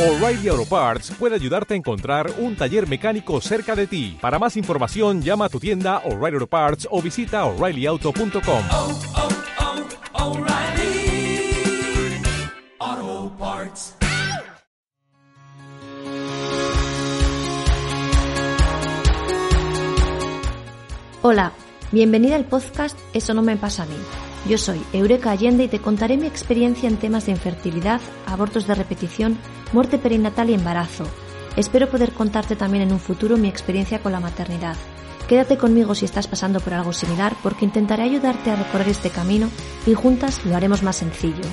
O'Reilly Auto Parts puede ayudarte a encontrar un taller mecánico cerca de ti. Para más información, llama a tu tienda O'Reilly Auto Parts o visita oreillyauto.com. oh, oh, Parts. Hola, bienvenida al podcast Eso no me pasa a mí. Yo soy Eureka Allende y te contaré mi experiencia en temas de infertilidad, abortos de repetición, muerte perinatal y embarazo. Espero poder contarte también en un futuro mi experiencia con la maternidad. Quédate conmigo si estás pasando por algo similar porque intentaré ayudarte a recorrer este camino y juntas lo haremos más sencillo.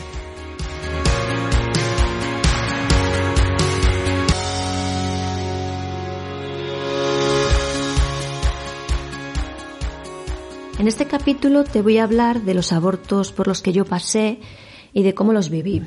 En este capítulo te voy a hablar de los abortos por los que yo pasé y de cómo los viví.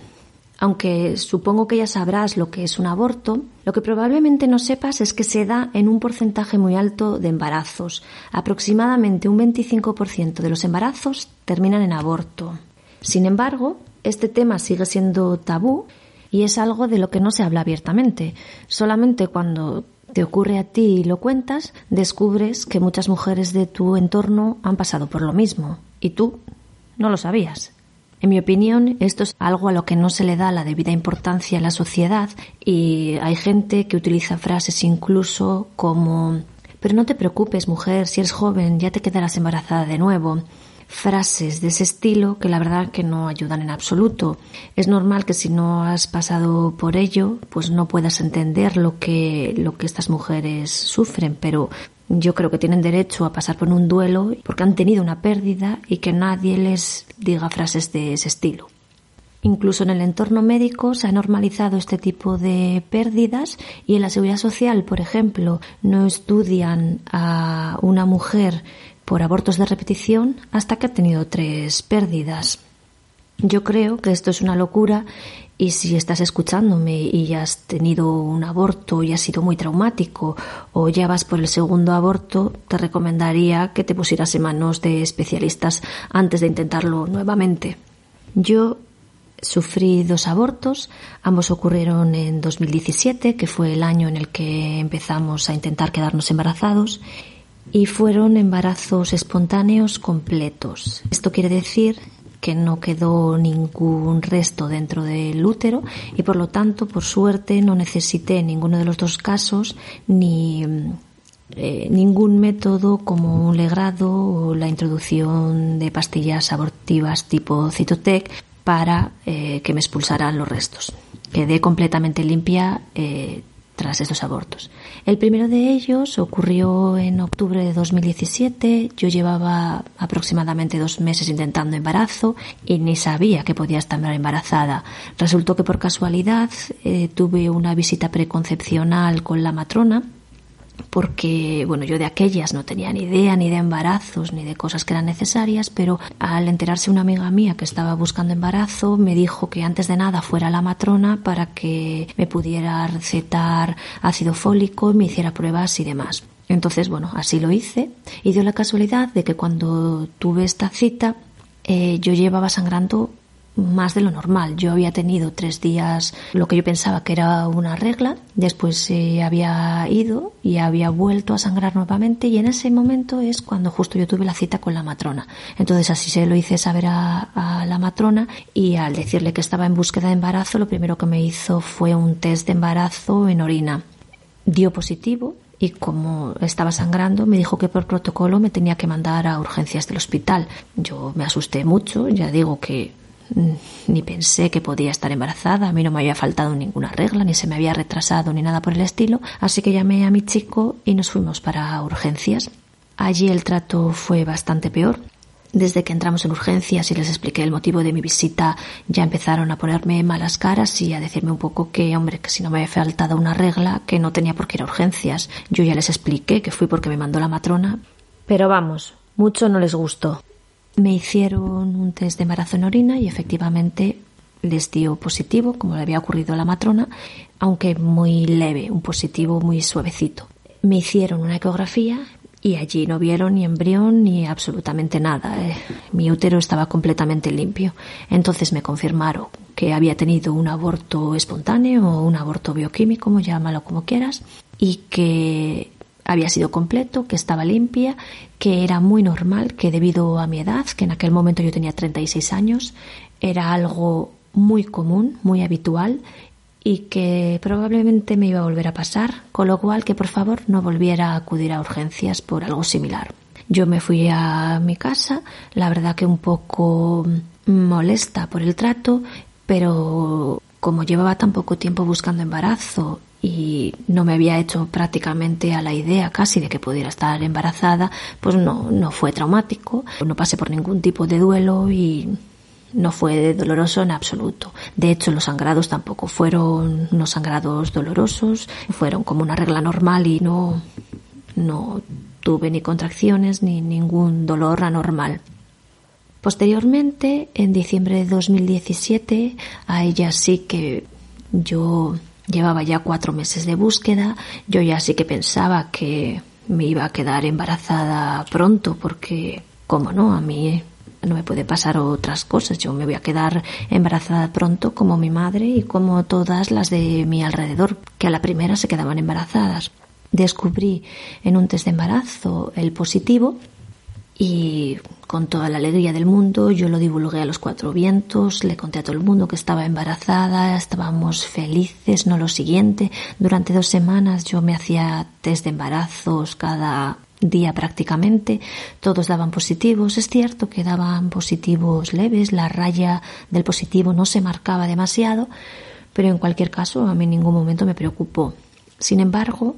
Aunque supongo que ya sabrás lo que es un aborto, lo que probablemente no sepas es que se da en un porcentaje muy alto de embarazos. Aproximadamente un 25% de los embarazos terminan en aborto. Sin embargo, este tema sigue siendo tabú y es algo de lo que no se habla abiertamente. Solamente cuando te ocurre a ti y lo cuentas, descubres que muchas mujeres de tu entorno han pasado por lo mismo y tú no lo sabías. En mi opinión, esto es algo a lo que no se le da la debida importancia en la sociedad y hay gente que utiliza frases incluso como pero no te preocupes, mujer, si eres joven ya te quedarás embarazada de nuevo frases de ese estilo que la verdad que no ayudan en absoluto. Es normal que si no has pasado por ello, pues no puedas entender lo que, lo que estas mujeres sufren, pero yo creo que tienen derecho a pasar por un duelo porque han tenido una pérdida y que nadie les diga frases de ese estilo. Incluso en el entorno médico se ha normalizado este tipo de pérdidas y en la seguridad social, por ejemplo, no estudian a una mujer por abortos de repetición hasta que ha tenido tres pérdidas. Yo creo que esto es una locura y si estás escuchándome y has tenido un aborto y ha sido muy traumático o ya vas por el segundo aborto, te recomendaría que te pusieras en manos de especialistas antes de intentarlo nuevamente. Yo sufrí dos abortos, ambos ocurrieron en 2017, que fue el año en el que empezamos a intentar quedarnos embarazados, y fueron embarazos espontáneos completos. Esto quiere decir que no quedó ningún resto dentro del útero y por lo tanto, por suerte, no necesité en ninguno de los dos casos ni eh, ningún método como un legrado o la introducción de pastillas abortivas tipo Citotec para eh, que me expulsaran los restos. Quedé completamente limpia eh, tras estos abortos. El primero de ellos ocurrió en octubre de 2017. Yo llevaba aproximadamente dos meses intentando embarazo y ni sabía que podía estar embarazada. Resultó que por casualidad eh, tuve una visita preconcepcional con la matrona porque, bueno, yo de aquellas no tenía ni idea ni de embarazos ni de cosas que eran necesarias, pero al enterarse una amiga mía que estaba buscando embarazo, me dijo que antes de nada fuera la matrona para que me pudiera recetar ácido fólico, me hiciera pruebas y demás. Entonces, bueno, así lo hice y dio la casualidad de que cuando tuve esta cita, eh, yo llevaba sangrando más de lo normal. Yo había tenido tres días lo que yo pensaba que era una regla, después eh, había ido y había vuelto a sangrar nuevamente y en ese momento es cuando justo yo tuve la cita con la matrona. Entonces así se lo hice saber a, a la matrona y al decirle que estaba en búsqueda de embarazo, lo primero que me hizo fue un test de embarazo en orina. Dio positivo, y como estaba sangrando me dijo que por protocolo me tenía que mandar a urgencias del hospital. Yo me asusté mucho, ya digo que ni pensé que podía estar embarazada, a mí no me había faltado ninguna regla, ni se me había retrasado, ni nada por el estilo, así que llamé a mi chico y nos fuimos para urgencias. Allí el trato fue bastante peor. Desde que entramos en urgencias y les expliqué el motivo de mi visita, ya empezaron a ponerme malas caras y a decirme un poco que, hombre, que si no me había faltado una regla, que no tenía por qué ir a urgencias. Yo ya les expliqué que fui porque me mandó la matrona. Pero vamos, mucho no les gustó. Me hicieron un test de embarazo en orina y efectivamente les dio positivo, como le había ocurrido a la matrona, aunque muy leve, un positivo muy suavecito. Me hicieron una ecografía y allí no vieron ni embrión ni absolutamente nada. Eh, mi útero estaba completamente limpio. Entonces me confirmaron que había tenido un aborto espontáneo o un aborto bioquímico, llámalo como quieras, y que había sido completo, que estaba limpia, que era muy normal, que debido a mi edad, que en aquel momento yo tenía 36 años, era algo muy común, muy habitual y que probablemente me iba a volver a pasar, con lo cual que por favor no volviera a acudir a urgencias por algo similar. Yo me fui a mi casa, la verdad que un poco molesta por el trato, pero como llevaba tan poco tiempo buscando embarazo y no me había hecho prácticamente a la idea casi de que pudiera estar embarazada, pues no, no fue traumático, no pasé por ningún tipo de duelo y no fue doloroso en absoluto. De hecho, los sangrados tampoco fueron unos sangrados dolorosos, fueron como una regla normal y no, no tuve ni contracciones ni ningún dolor anormal. Posteriormente, en diciembre de 2017, a ella sí que yo llevaba ya cuatro meses de búsqueda, yo ya sí que pensaba que me iba a quedar embarazada pronto porque, como no, a mí no me puede pasar otras cosas. Yo me voy a quedar embarazada pronto como mi madre y como todas las de mi alrededor, que a la primera se quedaban embarazadas. Descubrí en un test de embarazo el positivo y con toda la alegría del mundo yo lo divulgué a los cuatro vientos, le conté a todo el mundo que estaba embarazada, estábamos felices, no lo siguiente. Durante dos semanas yo me hacía test de embarazos cada día prácticamente, todos daban positivos. Es cierto que daban positivos leves, la raya del positivo no se marcaba demasiado, pero en cualquier caso a mí en ningún momento me preocupó. Sin embargo,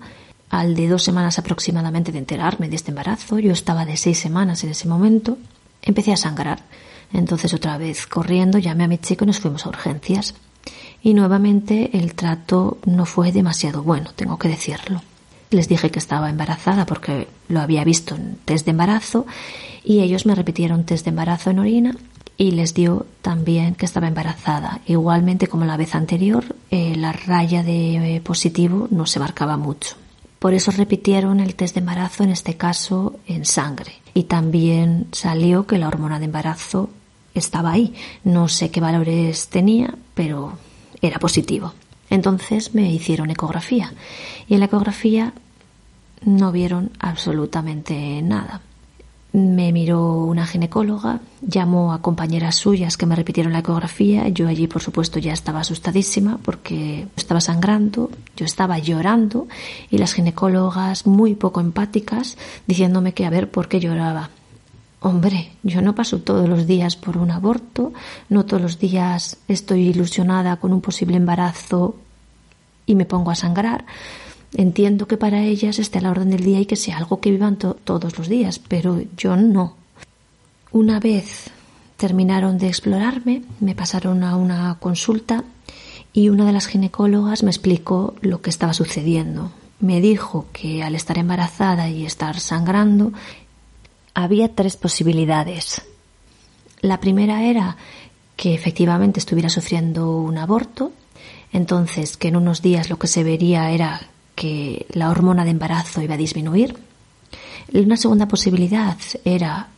al de dos semanas aproximadamente de enterarme de este embarazo, yo estaba de seis semanas en ese momento, empecé a sangrar. Entonces otra vez corriendo llamé a mi chico y nos fuimos a urgencias. Y nuevamente el trato no fue demasiado bueno, tengo que decirlo. Les dije que estaba embarazada porque lo había visto en test de embarazo y ellos me repitieron test de embarazo en orina y les dio también que estaba embarazada. Igualmente como la vez anterior, eh, la raya de eh, positivo no se marcaba mucho. Por eso repitieron el test de embarazo, en este caso en sangre. Y también salió que la hormona de embarazo estaba ahí. No sé qué valores tenía, pero era positivo. Entonces me hicieron ecografía y en la ecografía no vieron absolutamente nada. Me miró una ginecóloga, llamó a compañeras suyas que me repitieron la ecografía. Yo allí, por supuesto, ya estaba asustadísima porque estaba sangrando, yo estaba llorando y las ginecólogas muy poco empáticas diciéndome que a ver por qué lloraba. Hombre, yo no paso todos los días por un aborto, no todos los días estoy ilusionada con un posible embarazo y me pongo a sangrar. Entiendo que para ellas esté a la orden del día y que sea algo que vivan todos los días, pero yo no. Una vez terminaron de explorarme, me pasaron a una consulta y una de las ginecólogas me explicó lo que estaba sucediendo. Me dijo que al estar embarazada y estar sangrando había tres posibilidades. La primera era que efectivamente estuviera sufriendo un aborto, entonces que en unos días lo que se vería era que la hormona de embarazo iba a disminuir. Una segunda posibilidad era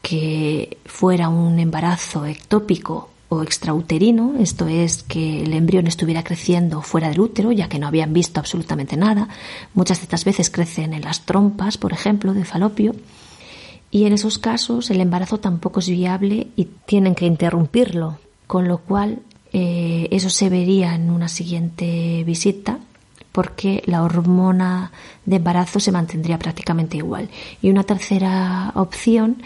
que fuera un embarazo ectópico o extrauterino, esto es que el embrión estuviera creciendo fuera del útero, ya que no habían visto absolutamente nada. Muchas de estas veces crecen en las trompas, por ejemplo, de falopio. Y en esos casos el embarazo tampoco es viable y tienen que interrumpirlo, con lo cual eh, eso se vería en una siguiente visita porque la hormona de embarazo se mantendría prácticamente igual. Y una tercera opción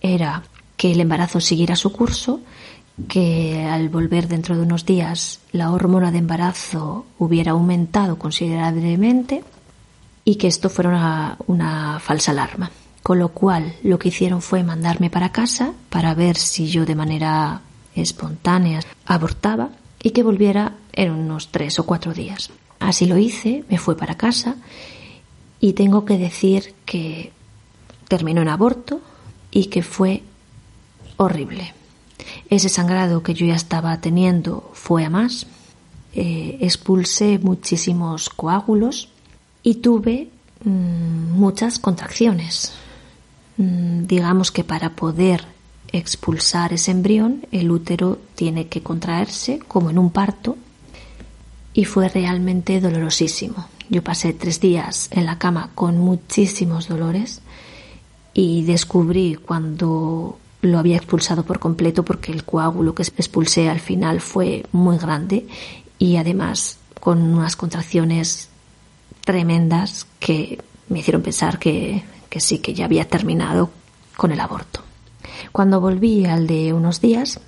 era que el embarazo siguiera su curso, que al volver dentro de unos días la hormona de embarazo hubiera aumentado considerablemente y que esto fuera una, falsa alarma. Con lo cual lo que hicieron fue mandarme para casa para ver si yo de manera espontánea abortaba y que volviera en unos tres o cuatro días. Así lo hice, me fui para casa y tengo que decir que terminó en aborto y que fue horrible. Ese sangrado que yo ya estaba teniendo fue a más. Eh, expulsé muchísimos coágulos y tuve mm, muchas contracciones. Mm, digamos que para poder expulsar ese embrión, el útero tiene que contraerse como en un parto y fue realmente dolorosísimo. Yo pasé tres días en la cama con muchísimos dolores y descubrí cuando lo había expulsado por completo porque el coágulo que expulsé al final fue muy grande y además con unas contracciones tremendas que me hicieron pensar que, que sí, que ya había terminado con el aborto. Cuando volví al de unos días,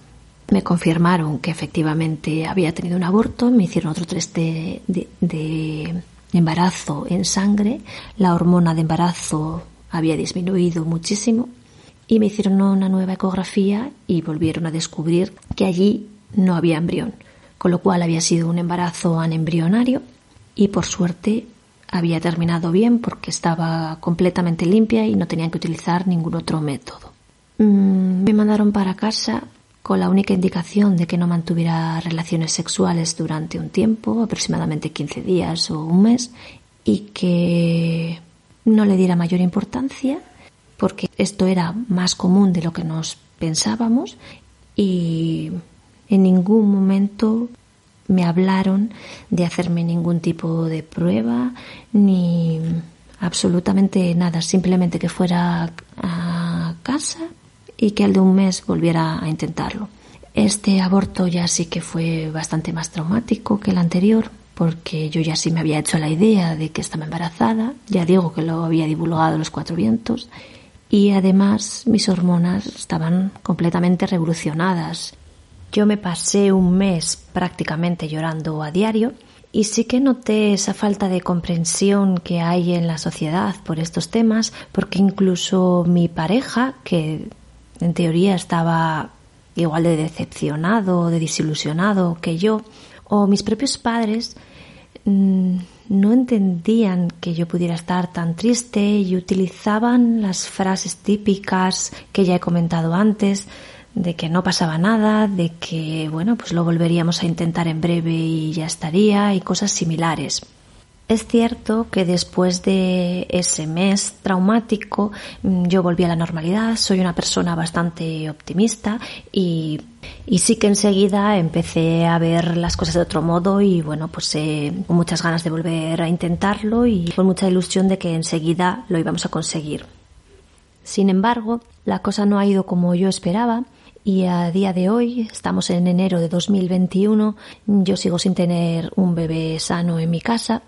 me confirmaron que efectivamente había tenido un aborto, me hicieron otro test de, embarazo en sangre, la hormona de embarazo había disminuido muchísimo y me hicieron una nueva ecografía y volvieron a descubrir que allí no había embrión, con lo cual había sido un embarazo anembrionario y por suerte había terminado bien porque estaba completamente limpia y no tenían que utilizar ningún otro método. Mm, me mandaron para casa con la única indicación de que no mantuviera relaciones sexuales durante un tiempo, aproximadamente 15 días o un mes, y que no le diera mayor importancia, porque esto era más común de lo que nos pensábamos y en ningún momento me hablaron de hacerme ningún tipo de prueba ni absolutamente nada, simplemente que fuera a casa y que al de un mes volviera a intentarlo. Este aborto ya sí que fue bastante más traumático que el anterior, porque yo ya sí me había hecho la idea de que estaba embarazada, ya digo que lo había divulgado los cuatro vientos, y además mis hormonas estaban completamente revolucionadas. Yo me pasé un mes prácticamente llorando a diario y sí que noté esa falta de comprensión que hay en la sociedad por estos temas, porque incluso mi pareja, que en teoría estaba igual de decepcionado o de desilusionado que yo, o mis propios padres mm, no entendían que yo pudiera estar tan triste y utilizaban las frases típicas que ya he comentado antes, de que no pasaba nada, de que bueno, pues lo volveríamos a intentar en breve y ya estaría y cosas similares. Es cierto que después de ese mes traumático mm, yo volví a la normalidad, soy una persona bastante optimista y, sí que enseguida empecé a ver las cosas de otro modo y bueno, pues eh, con muchas ganas de volver a intentarlo y con mucha ilusión de que enseguida lo íbamos a conseguir. Sin embargo, la cosa no ha ido como yo esperaba y a día de hoy, estamos en enero de 2021, yo sigo sin tener un bebé sano en mi casa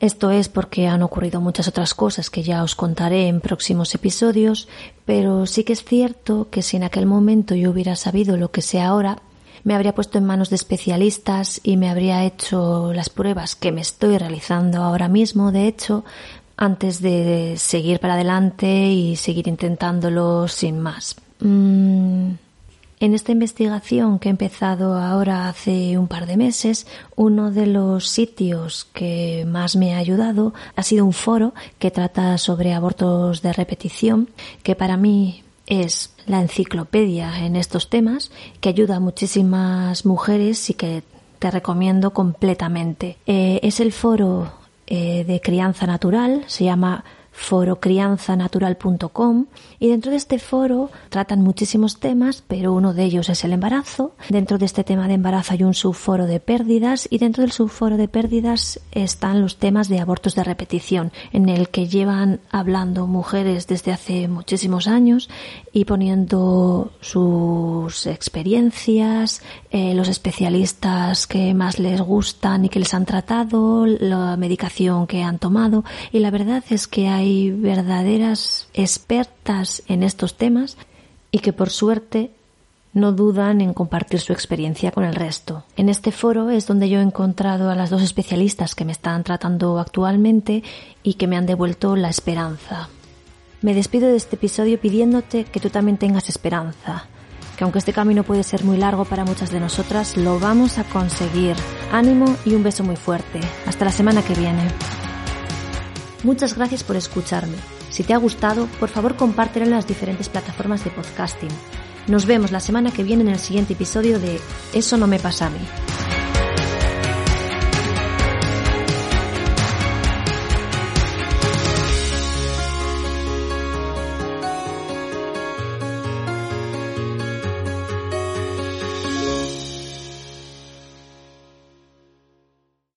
esto es porque han ocurrido muchas otras cosas que ya os contaré en próximos episodios, pero sí que es cierto que si en aquel momento yo hubiera sabido lo que sé ahora, me habría puesto en manos de especialistas y me habría hecho las pruebas que me estoy realizando ahora mismo, de hecho, antes de seguir para adelante y seguir intentándolo sin más. En esta investigación que he empezado ahora hace un par de meses, uno de los sitios que más me ha ayudado ha sido un foro que trata sobre abortos de repetición, que para mí es la enciclopedia en estos temas, que ayuda a muchísimas mujeres y que te recomiendo completamente. Eh, es el foro eh, de crianza natural, se llama forocrianzanatural.com y dentro de este foro tratan muchísimos temas, pero uno de ellos es el embarazo. Dentro de este tema de embarazo hay un subforo de pérdidas y dentro del subforo de pérdidas están los temas de abortos de repetición, en el que llevan hablando mujeres desde hace muchísimos años y poniendo sus experiencias, eh, los especialistas que más les gustan y que les han tratado, la medicación que han tomado y la verdad es que hay hay verdaderas expertas en estos temas y que por suerte no dudan en compartir su experiencia con el resto. En este foro es donde yo he encontrado a las dos especialistas que me están tratando actualmente y que me han devuelto la esperanza. Me despido de este episodio pidiéndote que tú también tengas esperanza, que aunque este camino puede ser muy largo para muchas de nosotras, lo vamos a conseguir. Ánimo y un beso muy fuerte. Hasta la semana que viene. Muchas gracias por escucharme. Si te ha gustado, por favor compártelo en las diferentes plataformas de podcasting. Nos vemos la semana que viene en el siguiente episodio de Eso no me pasa a mí.